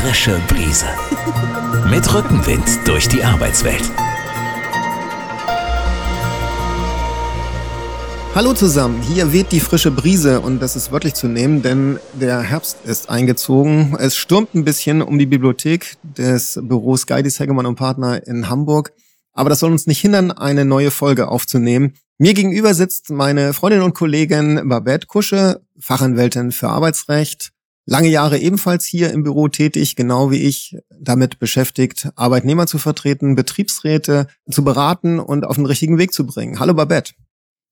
frische Brise. Mit Rückenwind durch die Arbeitswelt. Hallo zusammen, hier weht die frische Brise und das ist wörtlich zu nehmen, denn der Herbst ist eingezogen. Es stürmt ein bisschen um die Bibliothek des Büros Geidis Hegemann und Partner in Hamburg. Aber das soll uns nicht hindern, eine neue Folge aufzunehmen. Mir gegenüber sitzt meine Freundin und Kollegin Babette Kusche, Fachanwältin für Arbeitsrecht, lange Jahre ebenfalls hier im Büro tätig, genau wie ich, damit beschäftigt, Arbeitnehmer zu vertreten, Betriebsräte zu beraten und auf den richtigen Weg zu bringen. Hallo Babette.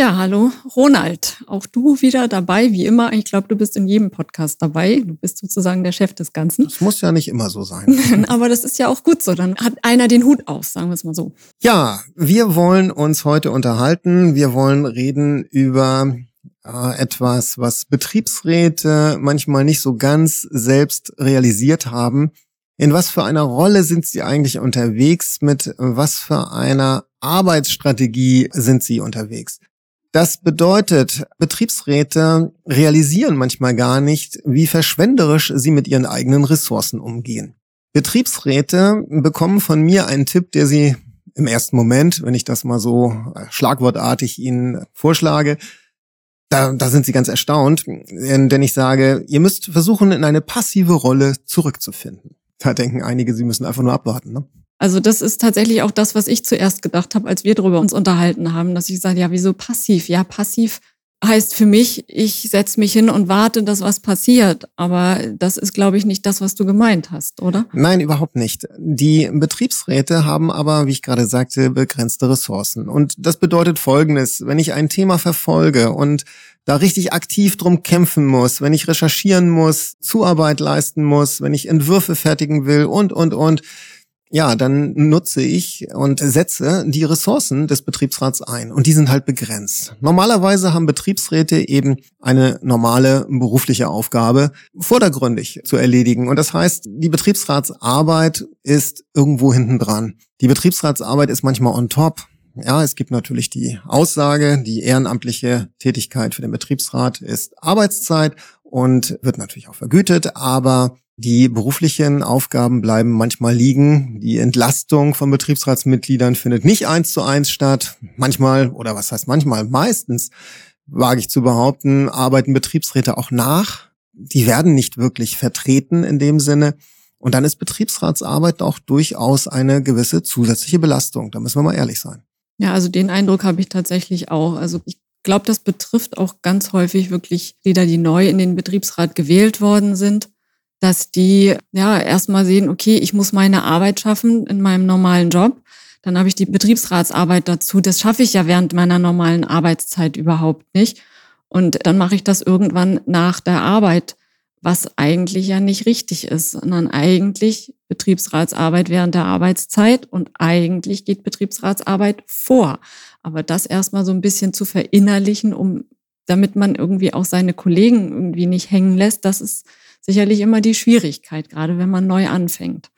Ja, hallo Ronald. Auch du wieder dabei, wie immer. Ich glaube, du bist in jedem Podcast dabei. Du bist sozusagen der Chef des Ganzen. Das muss ja nicht immer so sein. Aber das ist ja auch gut so. Dann hat einer den Hut auf, sagen wir es mal so. Ja, wir wollen uns heute unterhalten. Wir wollen reden über äh, etwas, was Betriebsräte manchmal nicht so ganz selbst realisiert haben. In was für einer Rolle sind sie eigentlich unterwegs? Mit was für einer Arbeitsstrategie sind sie unterwegs? Das bedeutet, Betriebsräte realisieren manchmal gar nicht, wie verschwenderisch sie mit ihren eigenen Ressourcen umgehen. Betriebsräte bekommen von mir einen Tipp, der sie im ersten Moment, wenn ich das mal so schlagwortartig Ihnen vorschlage, da, da sind sie ganz erstaunt, denn ich sage, ihr müsst versuchen, in eine passive Rolle zurückzufinden. Da denken einige, sie müssen einfach nur abwarten. Ne? Also das ist tatsächlich auch das, was ich zuerst gedacht habe, als wir darüber uns unterhalten haben, dass ich sage, ja, wieso passiv? Ja, passiv heißt für mich, ich setze mich hin und warte, dass was passiert. Aber das ist, glaube ich, nicht das, was du gemeint hast, oder? Nein, überhaupt nicht. Die Betriebsräte haben aber, wie ich gerade sagte, begrenzte Ressourcen. Und das bedeutet Folgendes. Wenn ich ein Thema verfolge und da richtig aktiv drum kämpfen muss, wenn ich recherchieren muss, Zuarbeit leisten muss, wenn ich Entwürfe fertigen will und, und, und, ja, dann nutze ich und setze die Ressourcen des Betriebsrats ein. Und die sind halt begrenzt. Normalerweise haben Betriebsräte eben eine normale berufliche Aufgabe vordergründig zu erledigen. Und das heißt, die Betriebsratsarbeit ist irgendwo hinten dran. Die Betriebsratsarbeit ist manchmal on top. Ja, es gibt natürlich die Aussage, die ehrenamtliche Tätigkeit für den Betriebsrat ist Arbeitszeit und wird natürlich auch vergütet, aber die beruflichen Aufgaben bleiben manchmal liegen. Die Entlastung von Betriebsratsmitgliedern findet nicht eins zu eins statt. Manchmal, oder was heißt manchmal, meistens, wage ich zu behaupten, arbeiten Betriebsräte auch nach. Die werden nicht wirklich vertreten in dem Sinne. Und dann ist Betriebsratsarbeit auch durchaus eine gewisse zusätzliche Belastung. Da müssen wir mal ehrlich sein. Ja, also den Eindruck habe ich tatsächlich auch. Also ich glaube, das betrifft auch ganz häufig wirklich Lieder, die neu in den Betriebsrat gewählt worden sind dass die ja erstmal sehen, okay, ich muss meine Arbeit schaffen in meinem normalen Job. Dann habe ich die Betriebsratsarbeit dazu. Das schaffe ich ja während meiner normalen Arbeitszeit überhaupt nicht. Und dann mache ich das irgendwann nach der Arbeit, was eigentlich ja nicht richtig ist, sondern eigentlich Betriebsratsarbeit während der Arbeitszeit und eigentlich geht Betriebsratsarbeit vor. Aber das erstmal so ein bisschen zu verinnerlichen, um damit man irgendwie auch seine Kollegen irgendwie nicht hängen lässt, das ist sicherlich immer die Schwierigkeit, gerade wenn man neu anfängt.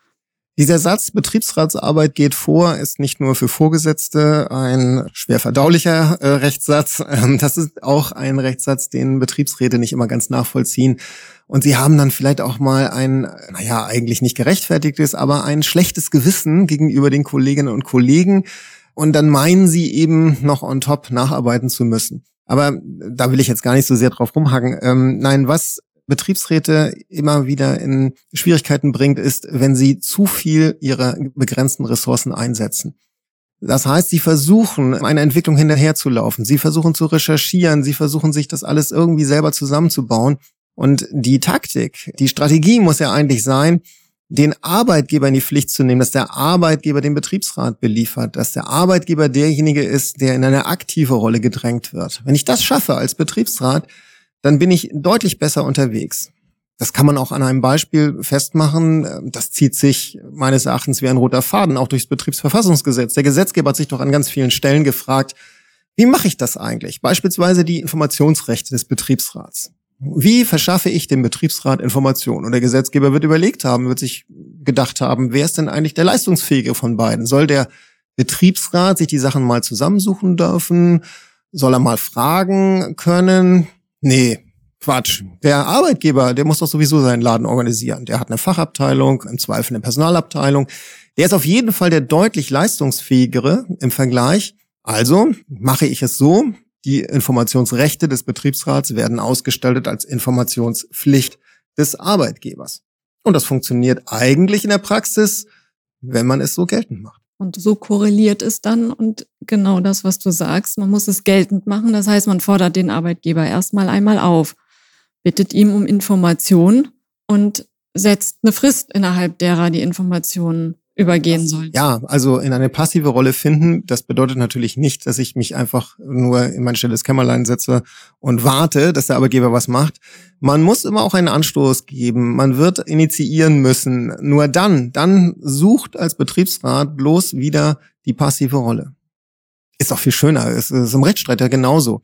Dieser Satz Betriebsratsarbeit geht vor ist nicht nur für Vorgesetzte ein schwer verdaulicher äh, Rechtssatz, ähm, das ist auch ein Rechtssatz, den Betriebsräte nicht immer ganz nachvollziehen. Und sie haben dann vielleicht auch mal ein, naja, eigentlich nicht gerechtfertigtes, aber ein schlechtes Gewissen gegenüber den Kolleginnen und Kollegen. Und dann meinen sie eben noch on top nacharbeiten zu müssen. Aber da will ich jetzt gar nicht so sehr drauf rumhaken. Ähm, nein, was Betriebsräte immer wieder in Schwierigkeiten bringt, ist, wenn sie zu viel ihrer begrenzten Ressourcen einsetzen. Das heißt, sie versuchen, eine Entwicklung hinterherzulaufen. Sie versuchen zu recherchieren. Sie versuchen, sich das alles irgendwie selber zusammenzubauen. Und die Taktik, die Strategie muss ja eigentlich sein, den Arbeitgeber in die Pflicht zu nehmen, dass der Arbeitgeber den Betriebsrat beliefert, dass der Arbeitgeber derjenige ist, der in eine aktive Rolle gedrängt wird. Wenn ich das schaffe als Betriebsrat, dann bin ich deutlich besser unterwegs. Das kann man auch an einem Beispiel festmachen. Das zieht sich meines Erachtens wie ein roter Faden auch durchs Betriebsverfassungsgesetz. Der Gesetzgeber hat sich doch an ganz vielen Stellen gefragt, wie mache ich das eigentlich? Beispielsweise die Informationsrechte des Betriebsrats. Wie verschaffe ich dem Betriebsrat Informationen? Und der Gesetzgeber wird überlegt haben, wird sich gedacht haben, wer ist denn eigentlich der leistungsfähige von beiden? Soll der Betriebsrat sich die Sachen mal zusammensuchen dürfen? Soll er mal fragen können? Nee, Quatsch. Der Arbeitgeber, der muss doch sowieso seinen Laden organisieren. Der hat eine Fachabteilung, im Zweifel eine Personalabteilung. Der ist auf jeden Fall der deutlich leistungsfähigere im Vergleich. Also mache ich es so, die Informationsrechte des Betriebsrats werden ausgestaltet als Informationspflicht des Arbeitgebers. Und das funktioniert eigentlich in der Praxis, wenn man es so geltend macht. Und so korreliert es dann und genau das, was du sagst, man muss es geltend machen. Das heißt, man fordert den Arbeitgeber erstmal einmal auf, bittet ihm um Informationen und setzt eine Frist, innerhalb derer die Informationen übergehen soll. Ja, also in eine passive Rolle finden, das bedeutet natürlich nicht, dass ich mich einfach nur in mein stilles Kämmerlein setze und warte, dass der Arbeitgeber was macht. Man muss immer auch einen Anstoß geben. Man wird initiieren müssen. Nur dann, dann sucht als Betriebsrat bloß wieder die passive Rolle. Ist auch viel schöner. Es ist im Rechtsstreit ja genauso.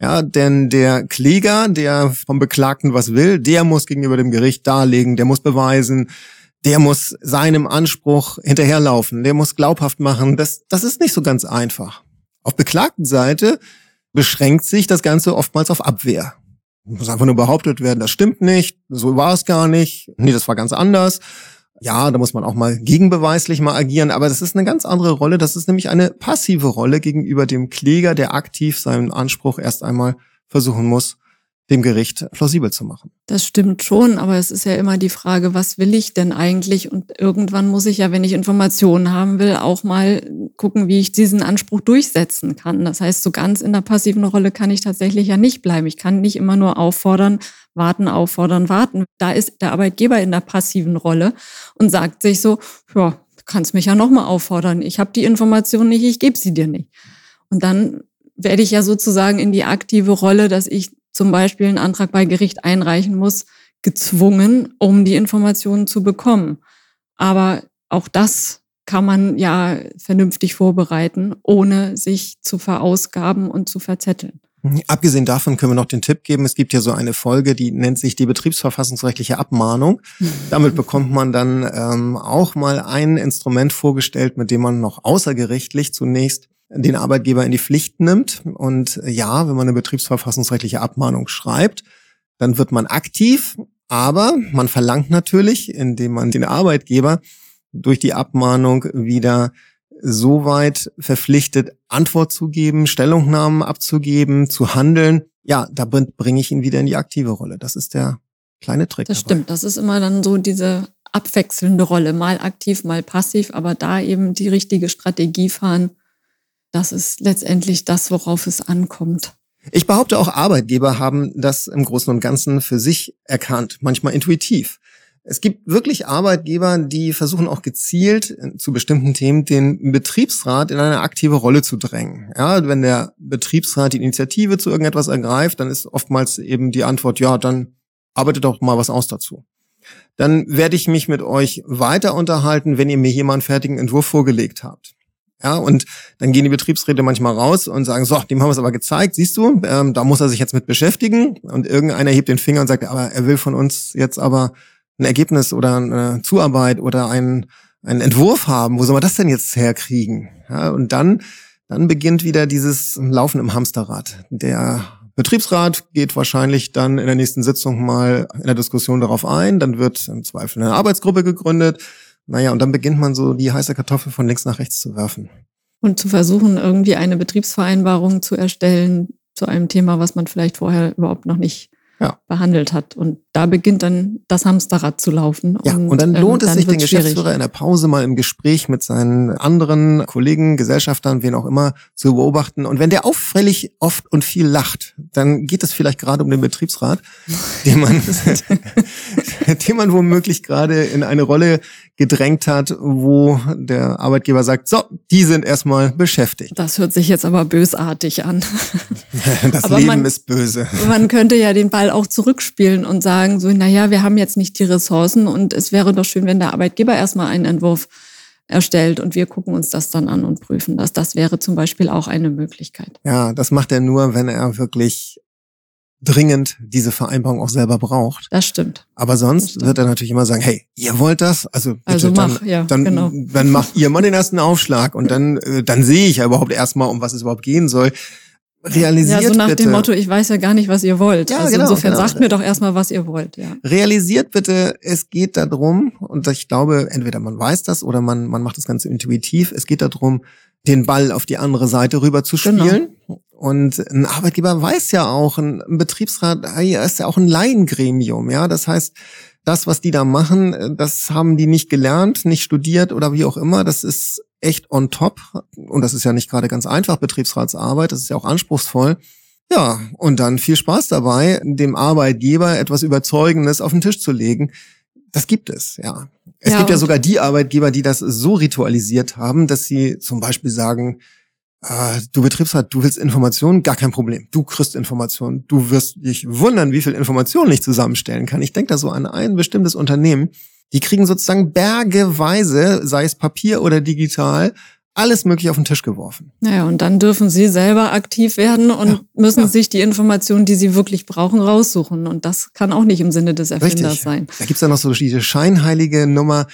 Ja, denn der Kläger, der vom Beklagten was will, der muss gegenüber dem Gericht darlegen, der muss beweisen, der muss seinem Anspruch hinterherlaufen, der muss glaubhaft machen. Das, das ist nicht so ganz einfach. Auf beklagten Seite beschränkt sich das Ganze oftmals auf Abwehr. Muss einfach nur behauptet werden, das stimmt nicht, so war es gar nicht, nee, das war ganz anders. Ja, da muss man auch mal gegenbeweislich mal agieren, aber das ist eine ganz andere Rolle. Das ist nämlich eine passive Rolle gegenüber dem Kläger, der aktiv seinen Anspruch erst einmal versuchen muss dem Gericht plausibel zu machen. Das stimmt schon, aber es ist ja immer die Frage, was will ich denn eigentlich? Und irgendwann muss ich ja, wenn ich Informationen haben will, auch mal gucken, wie ich diesen Anspruch durchsetzen kann. Das heißt, so ganz in der passiven Rolle kann ich tatsächlich ja nicht bleiben. Ich kann nicht immer nur auffordern, warten, auffordern, warten. Da ist der Arbeitgeber in der passiven Rolle und sagt sich so, ja, du kannst mich ja nochmal auffordern. Ich habe die Information nicht, ich gebe sie dir nicht. Und dann werde ich ja sozusagen in die aktive Rolle, dass ich zum Beispiel einen Antrag bei Gericht einreichen muss, gezwungen, um die Informationen zu bekommen. Aber auch das kann man ja vernünftig vorbereiten, ohne sich zu verausgaben und zu verzetteln. Abgesehen davon können wir noch den Tipp geben, es gibt ja so eine Folge, die nennt sich die betriebsverfassungsrechtliche Abmahnung. Damit bekommt man dann ähm, auch mal ein Instrument vorgestellt, mit dem man noch außergerichtlich zunächst den Arbeitgeber in die Pflicht nimmt. Und ja, wenn man eine betriebsverfassungsrechtliche Abmahnung schreibt, dann wird man aktiv, aber man verlangt natürlich, indem man den Arbeitgeber durch die Abmahnung wieder so weit verpflichtet, Antwort zu geben, Stellungnahmen abzugeben, zu handeln. Ja, da bringe ich ihn wieder in die aktive Rolle. Das ist der kleine Trick. Das dabei. stimmt. Das ist immer dann so diese abwechselnde Rolle, mal aktiv, mal passiv, aber da eben die richtige Strategie fahren, das ist letztendlich das, worauf es ankommt. Ich behaupte, auch Arbeitgeber haben das im Großen und Ganzen für sich erkannt, manchmal intuitiv. Es gibt wirklich Arbeitgeber, die versuchen auch gezielt äh, zu bestimmten Themen den Betriebsrat in eine aktive Rolle zu drängen. Ja, wenn der Betriebsrat die Initiative zu irgendetwas ergreift, dann ist oftmals eben die Antwort, ja, dann arbeitet doch mal was aus dazu. Dann werde ich mich mit euch weiter unterhalten, wenn ihr mir einen fertigen Entwurf vorgelegt habt. Ja, und dann gehen die Betriebsräte manchmal raus und sagen, so, dem haben wir es aber gezeigt, siehst du, ähm, da muss er sich jetzt mit beschäftigen. Und irgendeiner hebt den Finger und sagt, aber er will von uns jetzt aber ein Ergebnis oder eine Zuarbeit oder einen, einen Entwurf haben. Wo soll man das denn jetzt herkriegen? Ja, und dann, dann beginnt wieder dieses Laufen im Hamsterrad. Der Betriebsrat geht wahrscheinlich dann in der nächsten Sitzung mal in der Diskussion darauf ein. Dann wird im Zweifel eine Arbeitsgruppe gegründet naja, und dann beginnt man so die heiße Kartoffel von links nach rechts zu werfen. Und zu versuchen, irgendwie eine Betriebsvereinbarung zu erstellen zu einem Thema, was man vielleicht vorher überhaupt noch nicht ja. behandelt hat. Und da beginnt dann das Hamsterrad zu laufen. Ja, und, und dann ähm, lohnt ähm, es sich, den Geschäftsführer schwierig. in der Pause mal im Gespräch mit seinen anderen Kollegen, Gesellschaftern, wen auch immer, zu beobachten. Und wenn der auffällig oft und viel lacht, dann geht es vielleicht gerade um den Betriebsrat, den man, den man womöglich gerade in eine Rolle gedrängt hat, wo der Arbeitgeber sagt, so, die sind erstmal beschäftigt. Das hört sich jetzt aber bösartig an. das aber Leben man, ist böse. Man könnte ja den Ball auch zurückspielen und sagen, so, naja, wir haben jetzt nicht die Ressourcen und es wäre doch schön, wenn der Arbeitgeber erstmal einen Entwurf erstellt und wir gucken uns das dann an und prüfen das. Das wäre zum Beispiel auch eine Möglichkeit. Ja, das macht er nur, wenn er wirklich dringend diese Vereinbarung auch selber braucht. Das stimmt. Aber sonst stimmt. wird er natürlich immer sagen, hey, ihr wollt das? Also, bitte, also mach, dann, ja, dann, genau. dann macht ihr mal den ersten Aufschlag und dann, äh, dann sehe ich ja überhaupt erstmal, um was es überhaupt gehen soll. realisiert Ja, so nach bitte, dem Motto, ich weiß ja gar nicht, was ihr wollt. Ja, also genau, insofern genau. sagt mir doch erstmal, was ihr wollt, ja. realisiert bitte, es geht darum, und ich glaube, entweder man weiß das oder man, man macht das Ganze intuitiv, es geht darum, den Ball auf die andere Seite rüber zu Genau. spielen. Und ein Arbeitgeber weiß ja auch, ein Betriebsrat ey, ist ja auch ein Laiengremium, ja. Das heißt, das, was die da machen, äh, das haben die nicht gelernt, nicht studiert oder wie auch immer. Das ist echt on top. Und das ist ja nicht gerade ganz einfach, Betriebsratsarbeit. Das ist ja auch anspruchsvoll. Ja, und dann viel Spaß dabei, dem Arbeitgeber etwas Überzeugendes auf den Tisch zu legen. Das gibt es, ja. Es Ja, gibt ja sogar die Arbeitgeber, die das so ritualisiert haben, dass sie zum Beispiel sagen, äh, du Betriebsrat, du willst Informationen, gar kein Problem. Du kriegst Informationen. Du wirst dich wundern, wie viel Informationen ich zusammenstellen kann. Ich denke da so an ein bestimmtes Unternehmen. Die kriegen sozusagen bergeweise, sei es Papier oder digital, alles mögliche auf den Tisch geworfen. Naja, und dann dürfen sie selber aktiv werden und Ja, müssen ja. sich die Informationen, die sie wirklich brauchen, raussuchen. Und das kann auch nicht im Sinne des Erfinders Richtig. sein. Da gibt's ja noch so diese scheinheilige Nummer.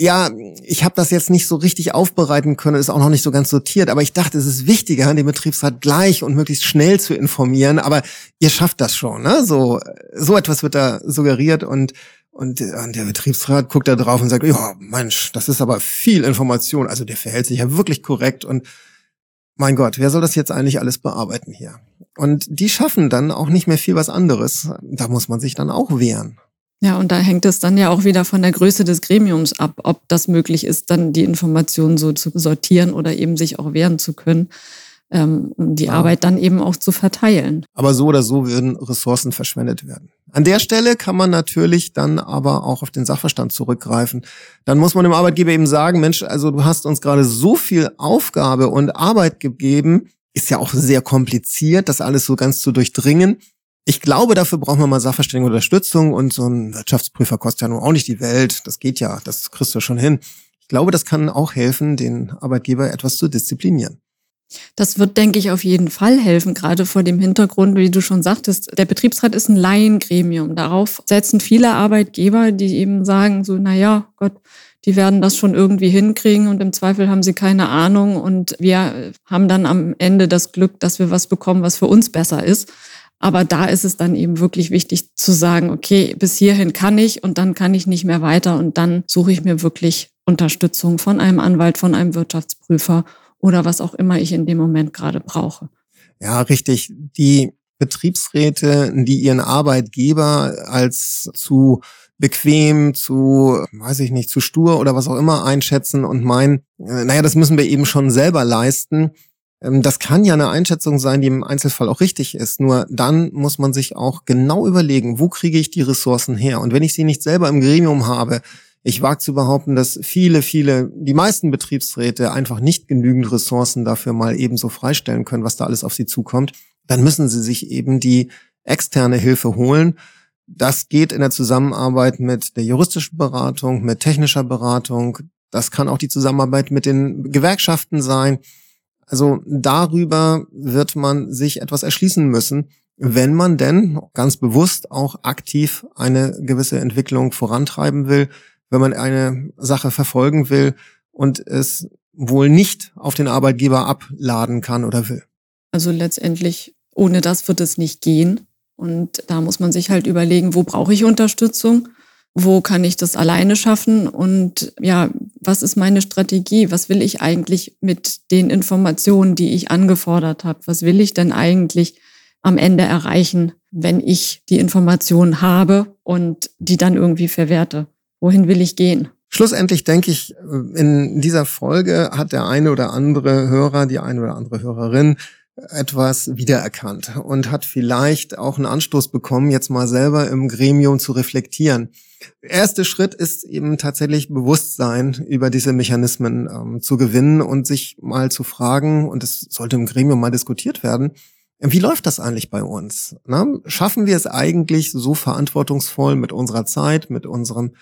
Ja, ich habe das jetzt nicht so richtig aufbereiten können, ist auch noch nicht so ganz sortiert, aber ich dachte, es ist wichtiger, den Betriebsrat gleich und möglichst schnell zu informieren, aber ihr schafft das schon, ne? So, so etwas wird da suggeriert und, und, der Betriebsrat guckt da drauf und sagt, ja, Mensch, das ist aber viel Information, also der verhält sich ja wirklich korrekt und mein Gott, wer soll das jetzt eigentlich alles bearbeiten hier? Und die schaffen dann auch nicht mehr viel was anderes. Da muss man sich dann auch wehren. Ja, und da hängt es dann ja auch wieder von der Größe des Gremiums ab, ob das möglich ist, dann die Informationen so zu sortieren oder eben sich auch wehren zu können, ähm, die Ja. Arbeit dann eben auch zu verteilen. Aber so oder so würden Ressourcen verschwendet werden. An der Stelle kann man natürlich dann aber auch auf den Sachverstand zurückgreifen. Dann muss man dem Arbeitgeber eben sagen, Mensch, also du hast uns gerade so viel Aufgabe und Arbeit gegeben, ist ja auch sehr kompliziert, das alles so ganz zu durchdringen. Ich glaube, dafür brauchen wir mal sachverständige Unterstützung und so ein Wirtschaftsprüfer kostet ja nun auch nicht die Welt. Das geht ja, das kriegst du schon hin. Ich glaube, das kann auch helfen, den Arbeitgeber etwas zu disziplinieren. Das wird, denke ich, auf jeden Fall helfen, gerade vor dem Hintergrund, wie du schon sagtest, der Betriebsrat ist ein Laiengremium. Darauf setzen viele Arbeitgeber, die eben sagen, so, na Gott, die werden das schon irgendwie hinkriegen und im Zweifel haben sie keine Ahnung und wir haben dann am Ende das Glück, dass wir was bekommen, was für uns besser ist. Aber da ist es dann eben wirklich wichtig zu sagen, okay, bis hierhin kann ich und dann kann ich nicht mehr weiter und dann suche ich mir wirklich Unterstützung von einem Anwalt, von einem Wirtschaftsprüfer oder was auch immer ich in dem Moment gerade brauche. Ja, richtig. Die Betriebsräte, die ihren Arbeitgeber als zu bequem, zu, weiß ich nicht, zu stur oder was auch immer einschätzen und meinen, äh, naja, das müssen wir eben schon selber leisten. Ähm, Das kann ja eine Einschätzung sein, die im Einzelfall auch richtig ist. Nur dann muss man sich auch genau überlegen, wo kriege ich die Ressourcen her? Und wenn ich sie nicht selber im Gremium habe, ich wage zu behaupten, dass viele, viele, die meisten Betriebsräte einfach nicht genügend Ressourcen dafür mal ebenso freistellen können, was da alles auf sie zukommt, dann müssen sie sich eben die externe Hilfe holen. Das geht in der Zusammenarbeit mit der juristischen Beratung, mit technischer Beratung. Das kann auch die Zusammenarbeit mit den Gewerkschaften sein. Also darüber wird man sich etwas erschließen müssen, wenn man denn ganz bewusst auch aktiv eine gewisse Entwicklung vorantreiben will, wenn man eine Sache verfolgen will und es wohl nicht auf den Arbeitgeber abladen kann oder will. Also letztendlich, ohne das wird es nicht gehen. Und da muss man sich halt überlegen, wo brauche ich Unterstützung? Wo kann ich das alleine schaffen? Und ja, was ist meine Strategie? Was will ich eigentlich mit den Informationen, die ich angefordert habe? Was will ich denn eigentlich am Ende erreichen, wenn ich die Informationen habe und die dann irgendwie verwerte? Wohin will ich gehen? Schlussendlich denke ich, in dieser Folge hat der eine oder andere Hörer, die eine oder andere Hörerin etwas wiedererkannt und hat vielleicht auch einen Anstoß bekommen, jetzt mal selber im Gremium zu reflektieren. Der erste Schritt ist eben tatsächlich Bewusstsein über diese Mechanismen ähm, zu gewinnen und sich mal zu fragen, und es sollte im Gremium mal diskutiert werden, wie läuft das eigentlich bei uns? Na, schaffen wir es eigentlich so verantwortungsvoll mit unserer Zeit, mit unserem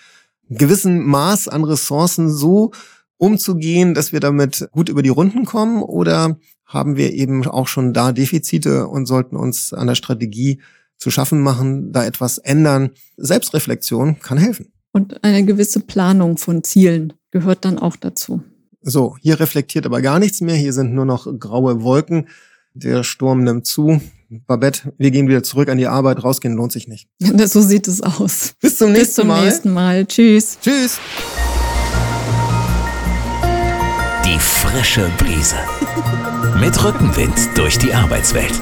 gewissen Maß an Ressourcen so umzugehen, dass wir damit gut über die Runden kommen? Oder haben wir eben auch schon da Defizite und sollten uns an der Strategie zu schaffen machen, da etwas ändern? Selbstreflexion kann helfen. Und eine gewisse Planung von Zielen gehört dann auch dazu. So, hier reflektiert aber gar nichts mehr. Hier sind nur noch graue Wolken. der Sturm nimmt zu. Babette, wir gehen wieder zurück an die Arbeit, rausgehen lohnt sich nicht. so sieht es aus. Bis zum nächsten Bis zum Mal. nächsten Mal. Tschüss. Tschüss. Die frische Brise. Mit Rückenwind durch die Arbeitswelt.